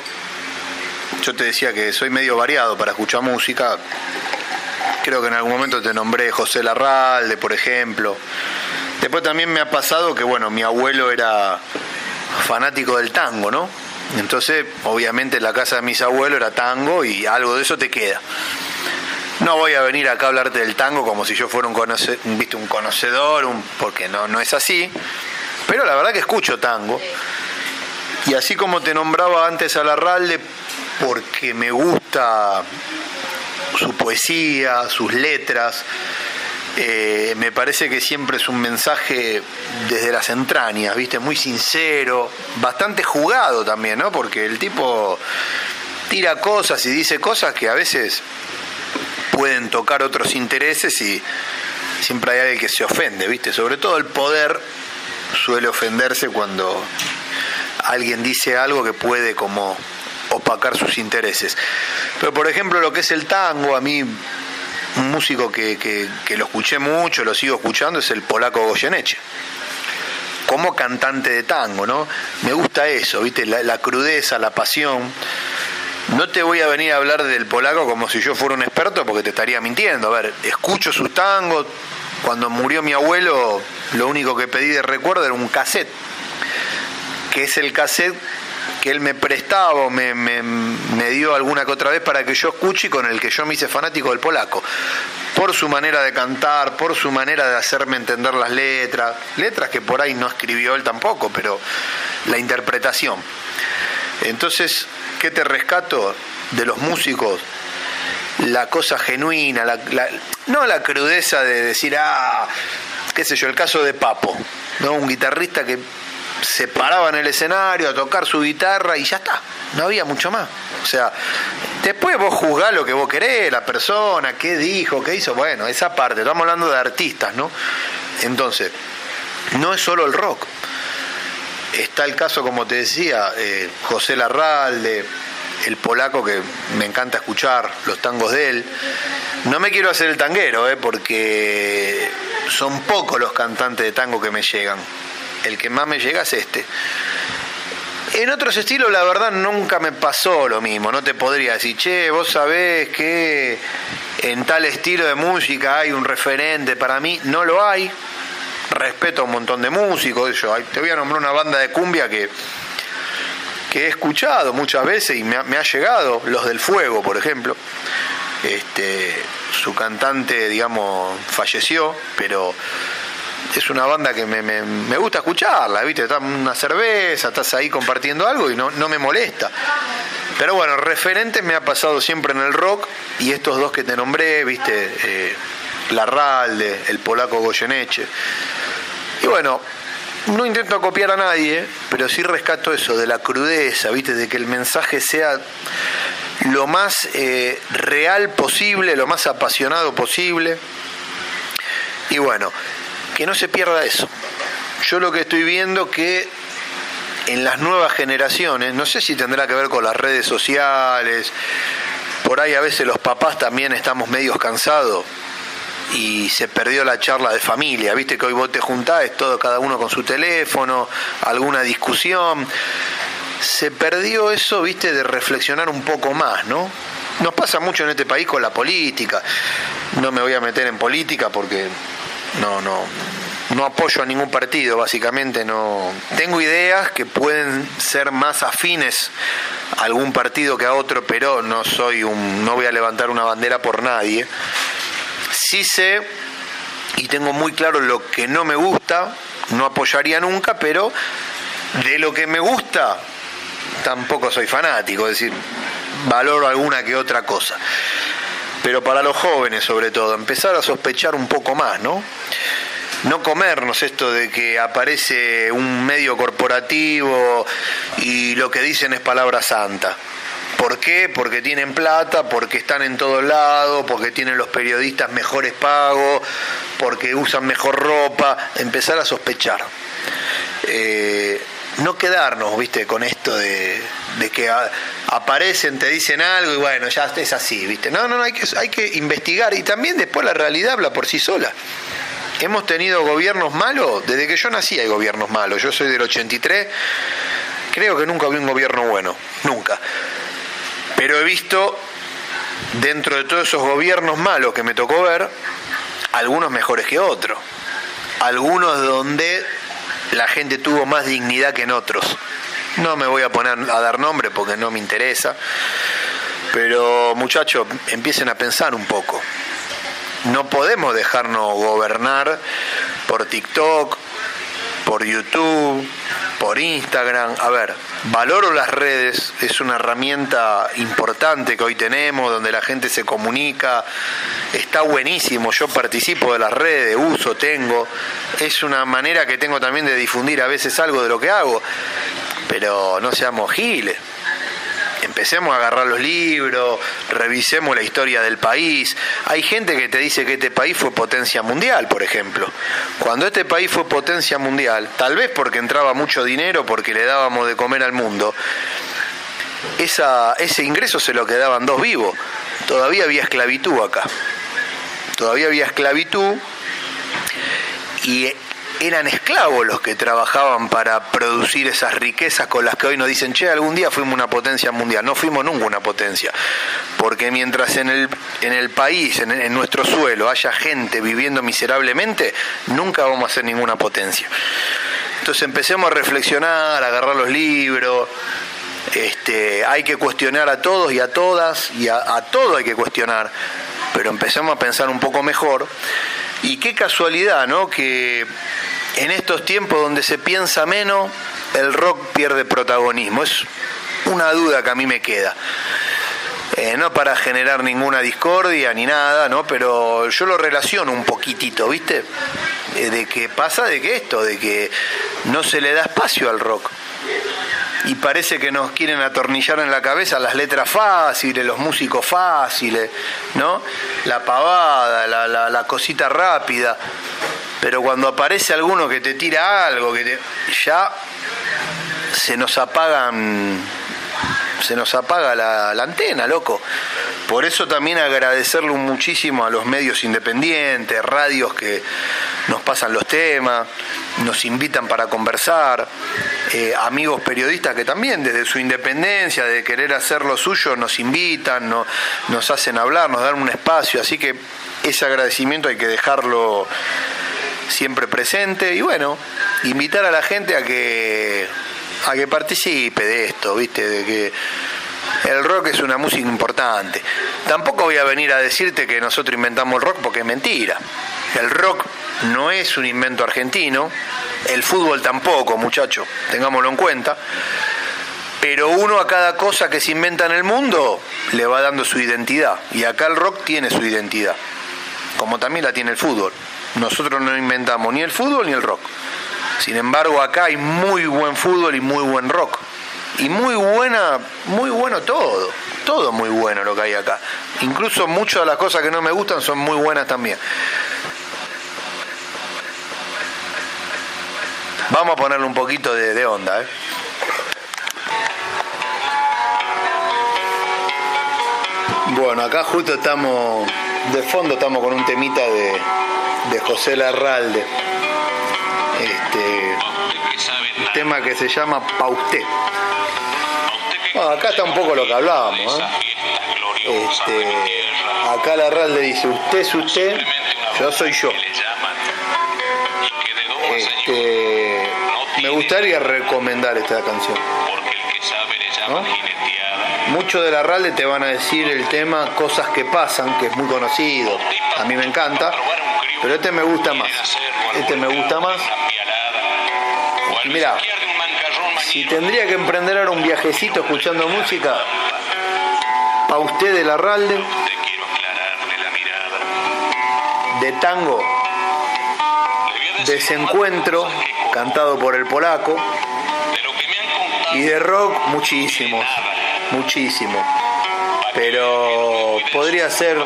yo te decía que soy medio variado para escuchar música. Creo que en algún momento te nombré José Larralde, por ejemplo. Después también me ha pasado que, bueno, mi abuelo era fanático del tango, ¿no? Entonces, obviamente, la casa de mis abuelos era tango y algo de eso te queda. No voy a venir acá a hablarte del tango como si yo fuera un, un conocedor, un, porque no, no es así. Pero la verdad que escucho tango. Y así como te nombraba antes a Larralde, porque me gusta su poesía, sus letras, eh, me parece que siempre es un mensaje desde las entrañas, ¿viste? Muy sincero, bastante jugado también, ¿no? Porque el tipo tira cosas y dice cosas que a veces pueden tocar otros intereses y siempre hay alguien que se ofende, ¿viste? Sobre todo el poder suele ofenderse cuando alguien dice algo que puede como opacar sus intereses. Pero por ejemplo lo que es el tango, a mí un músico que, que, lo escuché mucho, lo sigo escuchando, es el polaco Goyeneche. Como cantante de tango, ¿no? Me gusta eso, ¿viste? La, la crudeza, la pasión. No te voy a venir a hablar del polaco como si yo fuera un experto porque te estaría mintiendo. A ver, escucho sus tangos, cuando murió mi abuelo, lo único que pedí de recuerdo era un cassette, que es el cassette que él me prestaba o me, me, dio alguna que otra vez para que yo escuche y con el que yo me hice fanático del polaco. Por su manera de cantar, por su manera de hacerme entender las letras, letras que por ahí no escribió él tampoco, pero la interpretación. Entonces, ¿qué te rescato de los músicos? La cosa genuina, la, no la crudeza de decir, ah, qué sé yo, el caso de Papo, ¿no? un guitarrista que se paraba en el escenario a tocar su guitarra y ya está, no había mucho más. O sea, después vos juzgás lo que vos querés, la persona, qué dijo, qué hizo, bueno, esa parte, estamos hablando de artistas, ¿no? Entonces, no es solo el rock. Está el caso, como te decía, eh, José Larralde, el polaco que me encanta escuchar, los tangos de él. No me quiero hacer el tanguero, eh, porque son pocos los cantantes de tango que me llegan. El que más me llega es este. En otros estilos, la verdad, nunca me pasó lo mismo. No te podría decir, che, vos sabés que en tal estilo de música hay un referente. Para mí, no lo hay. Respeto a un montón de músicos. Yo, te voy a nombrar una banda de cumbia que que he escuchado muchas veces y me ha, llegado, los del fuego, por ejemplo. Este, su cantante, digamos, falleció, pero es una banda que me, gusta escucharla, ¿viste? Estás una cerveza, estás ahí compartiendo algo y no, no me molesta. Pero bueno, referentes me ha pasado siempre en el rock y estos dos que te nombré, ¿viste? Eh, Larralde, el polaco Goyeneche. Y bueno, no intento copiar a nadie, pero sí rescato eso, de la crudeza, ¿viste? De que el mensaje sea lo más eh, real posible, lo más apasionado posible. Y bueno, que no se pierda eso. Yo lo que estoy viendo que en las nuevas generaciones, no sé si tendrá que ver con las redes sociales, por ahí a veces los papás también estamos medios cansados y se perdió la charla de familia, viste que hoy vos te juntás, todo cada uno con su teléfono, alguna discusión, se perdió eso, viste, de reflexionar un poco más, ¿no? Nos pasa mucho en este país con la política. No me voy a meter en política porque no, no, no apoyo a ningún partido, básicamente no. Tengo ideas que pueden ser más afines a algún partido que a otro, pero no soy un, no voy a levantar una bandera por nadie. Sí sé y tengo muy claro lo que no me gusta, no apoyaría nunca, pero de lo que me gusta tampoco soy fanático, es decir, valoro alguna que otra cosa. Pero para los jóvenes sobre todo, empezar a sospechar un poco más, ¿no? No comernos esto de que aparece un medio corporativo y lo que dicen es palabra santa. ¿Por qué? Porque tienen plata, porque están en todos lados, porque tienen los periodistas mejores pagos, porque usan mejor ropa. Empezar a sospechar. Eh, no quedarnos, viste, con esto de, que aparecen, te dicen algo y bueno, ya es así, viste. No, no, no, hay que, hay que investigar y también después la realidad habla por sí sola. Hemos tenido gobiernos malos, desde que yo nací hay gobiernos malos, yo soy del 83, creo que nunca vi un gobierno bueno, nunca. Pero he visto, dentro de todos esos gobiernos malos que me tocó ver, algunos mejores que otros, algunos donde la gente tuvo más dignidad que en otros. No me voy a poner a dar nombre porque no me interesa, pero muchachos, empiecen a pensar un poco. No podemos dejarnos gobernar por TikTok, por YouTube, por Instagram. A ver, valoro las redes, es una herramienta importante que hoy tenemos, donde la gente se comunica, está buenísimo, yo participo de las redes, uso, tengo, es una manera que tengo también de difundir a veces algo de lo que hago, pero no seamos giles empecemos a agarrar los libros, revisemos la historia del país. Hay gente que te dice que este país fue potencia mundial, por ejemplo. Cuando este país fue potencia mundial, tal vez porque entraba mucho dinero, porque le dábamos de comer al mundo, esa, ese ingreso se lo quedaban dos vivos. Todavía había esclavitud acá. Todavía había esclavitud y eran esclavos los que trabajaban para producir esas riquezas con las que hoy nos dicen, che, algún día fuimos una potencia mundial. No fuimos nunca una potencia. Porque mientras en el, en el país, en, en nuestro suelo, haya gente viviendo miserablemente, nunca vamos a ser ninguna potencia. Entonces empecemos a reflexionar, a agarrar los libros. Este, hay que cuestionar a todos y a todas, y a, a todo hay que cuestionar, pero empecemos a pensar un poco mejor. Y qué casualidad, ¿no? Que en estos tiempos donde se piensa menos, el rock pierde protagonismo. Es una duda que a mí me queda. Eh, no para generar ninguna discordia ni nada, ¿no? Pero yo lo relaciono un poquitito, ¿viste? Eh, de que pasa de que esto, de que no se le da espacio al rock. Y parece que nos quieren atornillar en la cabeza las letras fáciles, los músicos fáciles, ¿no? La pavada, la, la, la cosita rápida pero cuando aparece alguno que te tira algo, que te, ya se nos apagan, se nos apaga la, antena, loco. Por eso también agradecerle muchísimo a los medios independientes, radios que nos pasan los temas, nos invitan para conversar, eh, amigos periodistas que también desde su independencia, de querer hacer lo suyo, nos invitan, nos hacen hablar, nos dan un espacio, así que ese agradecimiento hay que dejarlo siempre presente y bueno, invitar a la gente a que a que participe de esto, ¿viste? De que el rock es una música importante. Tampoco voy a venir a decirte que nosotros inventamos el rock porque es mentira. El rock no es un invento argentino, el fútbol tampoco, muchacho, tengámoslo en cuenta. Pero uno a cada cosa que se inventa en el mundo le va dando su identidad. Y acá el rock tiene su identidad, como también la tiene el fútbol. Nosotros no inventamos ni el fútbol ni el rock. Sin embargo, acá hay muy buen fútbol y muy buen rock y muy buena, muy bueno todo, todo muy bueno lo que hay acá. Incluso muchas de las cosas que no me gustan son muy buenas también. Vamos a ponerle un poquito de, onda, ¿eh? Bueno, acá justo estamos, de fondo estamos con un temita de, de José Larralde. Este, un tema que se llama Pausté. Bueno, acá está un poco lo que hablábamos. ¿eh? Este, acá Larralde dice, usted es usted, yo soy yo. Este, me gustaría recomendar esta canción. ¿no? Muchos de la RALDE te van a decir el tema Cosas que pasan, que es muy conocido. A mí me encanta, pero este me gusta más. Este me gusta más. Mira, si tendría que emprender ahora un viajecito escuchando música, a usted de la RALDE, de tango, desencuentro, cantado por el polaco, y de rock muchísimos muchísimo. Pero podría ser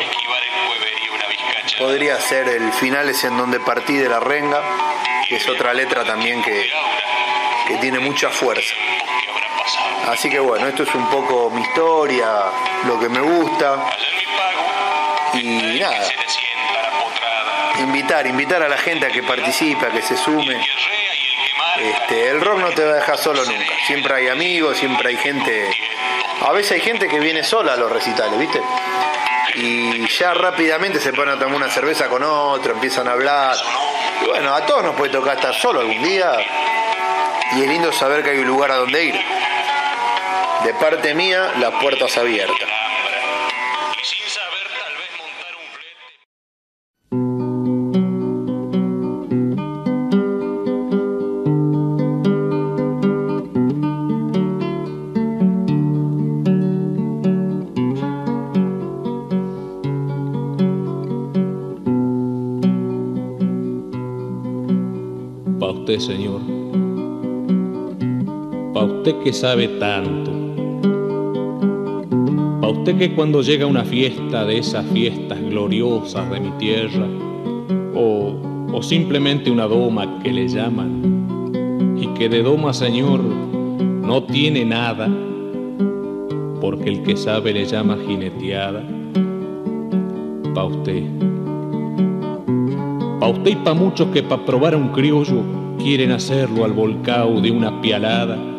podría ser el final es en donde partí de la renga, que es otra letra también que, que tiene mucha fuerza. Así que bueno, esto es un poco mi historia, lo que me gusta. Y nada, invitar, invitar a la gente a que participe, a que se sume. Este, el rock no te va a dejar solo nunca. Siempre hay amigos, siempre hay gente a veces hay gente que viene sola a los recitales, ¿viste? Y ya rápidamente se ponen a tomar una cerveza con otro, empiezan a hablar. Bueno, a todos nos puede tocar estar solo algún día. Y es lindo saber que hay un lugar a donde ir. De parte mía, las puertas abiertas. Señor. Usted que sabe tanto. Pa' usted que cuando llega una fiesta de esas fiestas gloriosas de mi tierra, o, o simplemente una doma que le llaman, y que de doma, Señor, no tiene nada, porque el que sabe le llama jineteada, pa' usted. Pa' usted y pa' muchos que pa' probar a un criollo quieren hacerlo al volcao de una pialada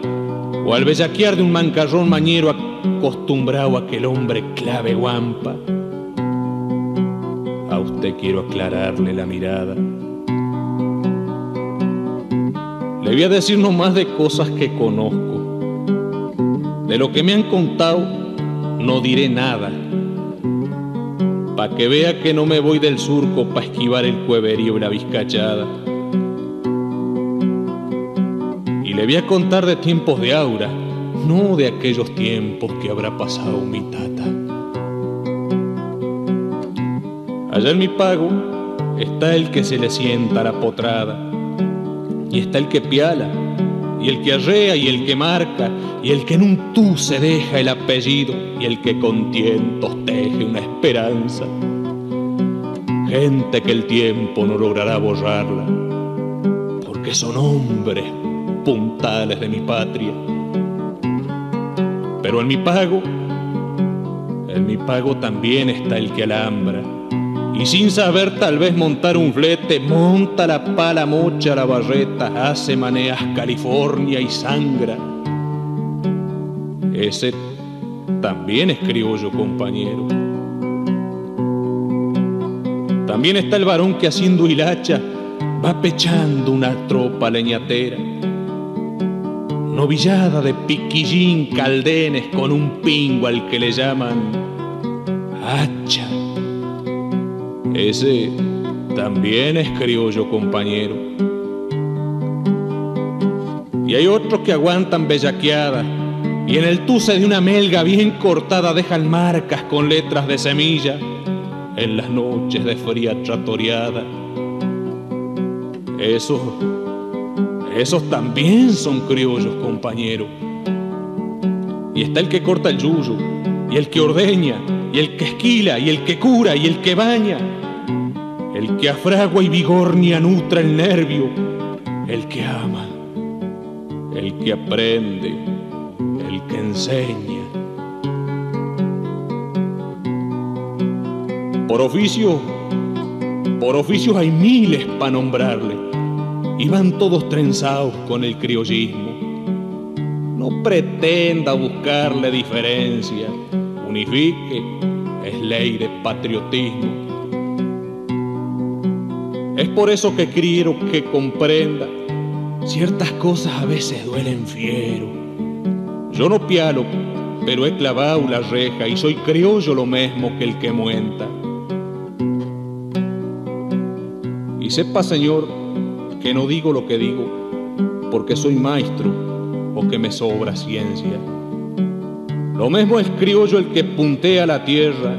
o al bellaquear de un mancarrón mañero acostumbrado a que el hombre clave guampa. A usted quiero aclararle la mirada. Le voy a decir no más de cosas que conozco. De lo que me han contado, no diré nada. Pa' que vea que no me voy del surco pa' esquivar el cueverío y la vizcachada. Le voy a contar de tiempos de aura, no de aquellos tiempos que habrá pasado mi tata. Allá en mi pago está el que se le sienta la potrada, y está el que piala, y el que arrea, y el que marca, y el que en un tú se deja el apellido, y el que con tientos teje una esperanza. Gente que el tiempo no logrará borrarla, porque son hombres puntales de mi patria. Pero en mi pago, en mi pago también está el que alambra. Y sin saber tal vez montar un flete, monta la pala mocha la barreta, hace maneas California y sangra. Ese también es criollo, compañero. También está el varón que haciendo hilacha va pechando una tropa leñatera novillada de piquillín caldenes con un pingo al que le llaman hacha. Ese también es criollo compañero. Y hay otros que aguantan bellaqueada y en el tuce de una melga bien cortada dejan marcas con letras de semilla en las noches de fría tratoreada. Eso esos también son criollos, compañero. Y está el que corta el yuyo, y el que ordeña, y el que esquila, y el que cura, y el que baña. El que afragua y vigornia nutra el nervio, el que ama, el que aprende, el que enseña. Por oficio, por oficios hay miles para nombrarle, y van todos trenzados con el criollismo. No pretenda buscarle diferencia, unifique, es ley de patriotismo. Es por eso que quiero que comprenda, ciertas cosas a veces duelen fiero. Yo no pialo, pero he clavado la reja y soy criollo lo mismo que el que muenta. Y sepa, Señor, que no digo lo que digo porque soy maestro o que me sobra ciencia. Lo mismo es criollo el que puntea la tierra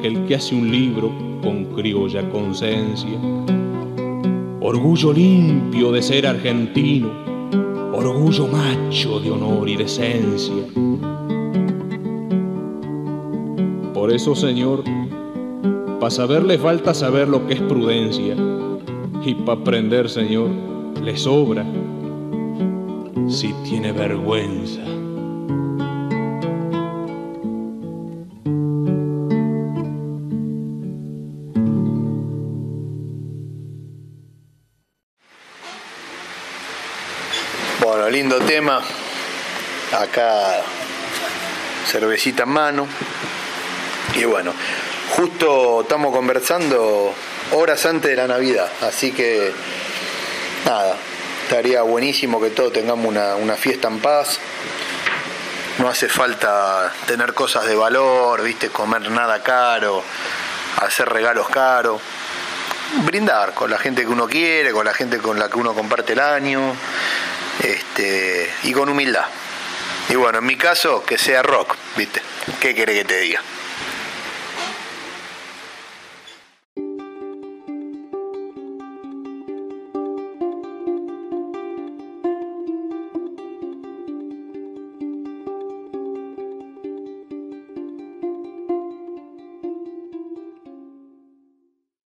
que el que hace un libro con criolla conciencia. Orgullo limpio de ser argentino, orgullo macho de honor y decencia. Por eso, Señor, para saber le falta saber lo que es prudencia y para aprender, Señor, le sobra si tiene vergüenza. Bueno, lindo tema. Acá cervecita en mano. Y bueno, justo estamos conversando horas antes de la Navidad, así que nada, estaría buenísimo que todos tengamos una, una fiesta en paz. No hace falta tener cosas de valor, viste, comer nada caro, hacer regalos caros. Brindar con la gente que uno quiere, con la gente con la que uno comparte el año, este, y con humildad. Y bueno, en mi caso, que sea rock, ¿viste? ¿Qué quiere que te diga?